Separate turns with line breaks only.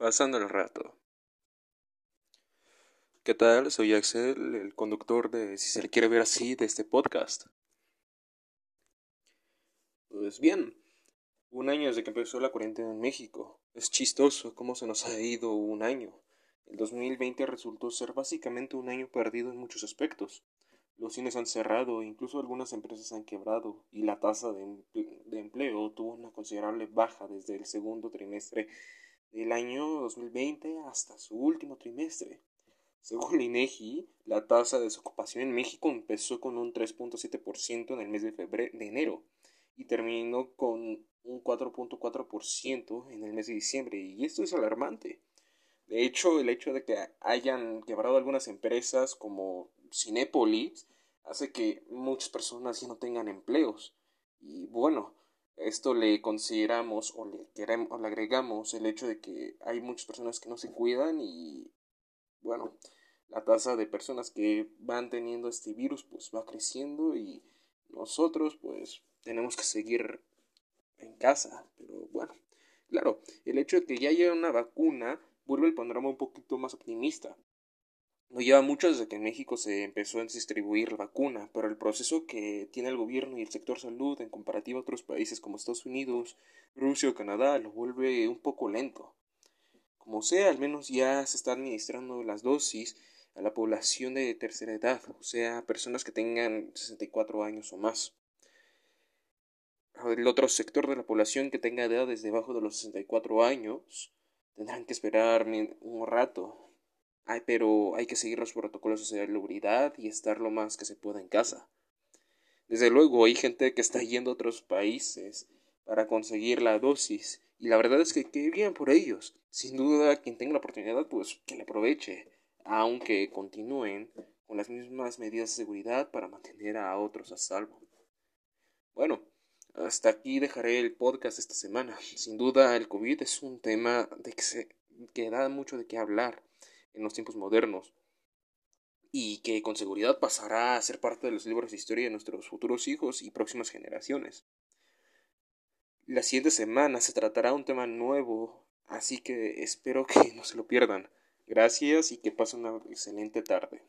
Pasando el rato. ¿Qué tal? Soy Axel, el conductor de Si se le quiere ver así de este podcast. Pues bien, un año desde que empezó la cuarentena en México. Es chistoso cómo se nos ha ido un año. El 2020 resultó ser básicamente un año perdido en muchos aspectos. Los cines han cerrado, incluso algunas empresas han quebrado, y la tasa de, empleo tuvo una considerable baja desde el segundo trimestre del año 2020 hasta su último trimestre. Según el INEGI, la tasa de desocupación en México empezó con un 3.7% en el mes de, febrero, de enero y terminó con un 4.4% en el mes de diciembre. Y esto es alarmante. De hecho, el hecho de que hayan quebrado algunas empresas como Cinépolis hace que muchas personas ya no tengan empleos. Y bueno, esto le consideramos o le, queremos, o le agregamos el hecho de que hay muchas personas que no se cuidan y bueno, la tasa de personas que van teniendo este virus pues va creciendo y nosotros pues tenemos que seguir en casa. Pero bueno, claro, el hecho de que ya haya una vacuna vuelve el panorama un poquito más optimista. No lleva mucho desde que en México se empezó a distribuir la vacuna, pero el proceso que tiene el gobierno y el sector salud en comparativa a otros países como Estados Unidos, Rusia o Canadá lo vuelve un poco lento. Como sea, al menos ya se está administrando las dosis a la población de tercera edad, o sea, personas que tengan 64 años o más. El otro sector de la población que tenga edades debajo de los 64 años tendrán que esperar un rato pero hay que seguir los protocolos de salubridad y estar lo más que se pueda en casa. Desde luego hay gente que está yendo a otros países para conseguir la dosis y la verdad es que qué bien por ellos. Sin duda quien tenga la oportunidad pues que le aproveche, aunque continúen con las mismas medidas de seguridad para mantener a otros a salvo. Bueno, hasta aquí dejaré el podcast esta semana. Sin duda el COVID es un tema de que, que da mucho de qué hablar en los tiempos modernos y que con seguridad pasará a ser parte de los libros de historia de nuestros futuros hijos y próximas generaciones. La siguiente semana se tratará un tema nuevo, así que espero que no se lo pierdan. Gracias y que pasen una excelente tarde.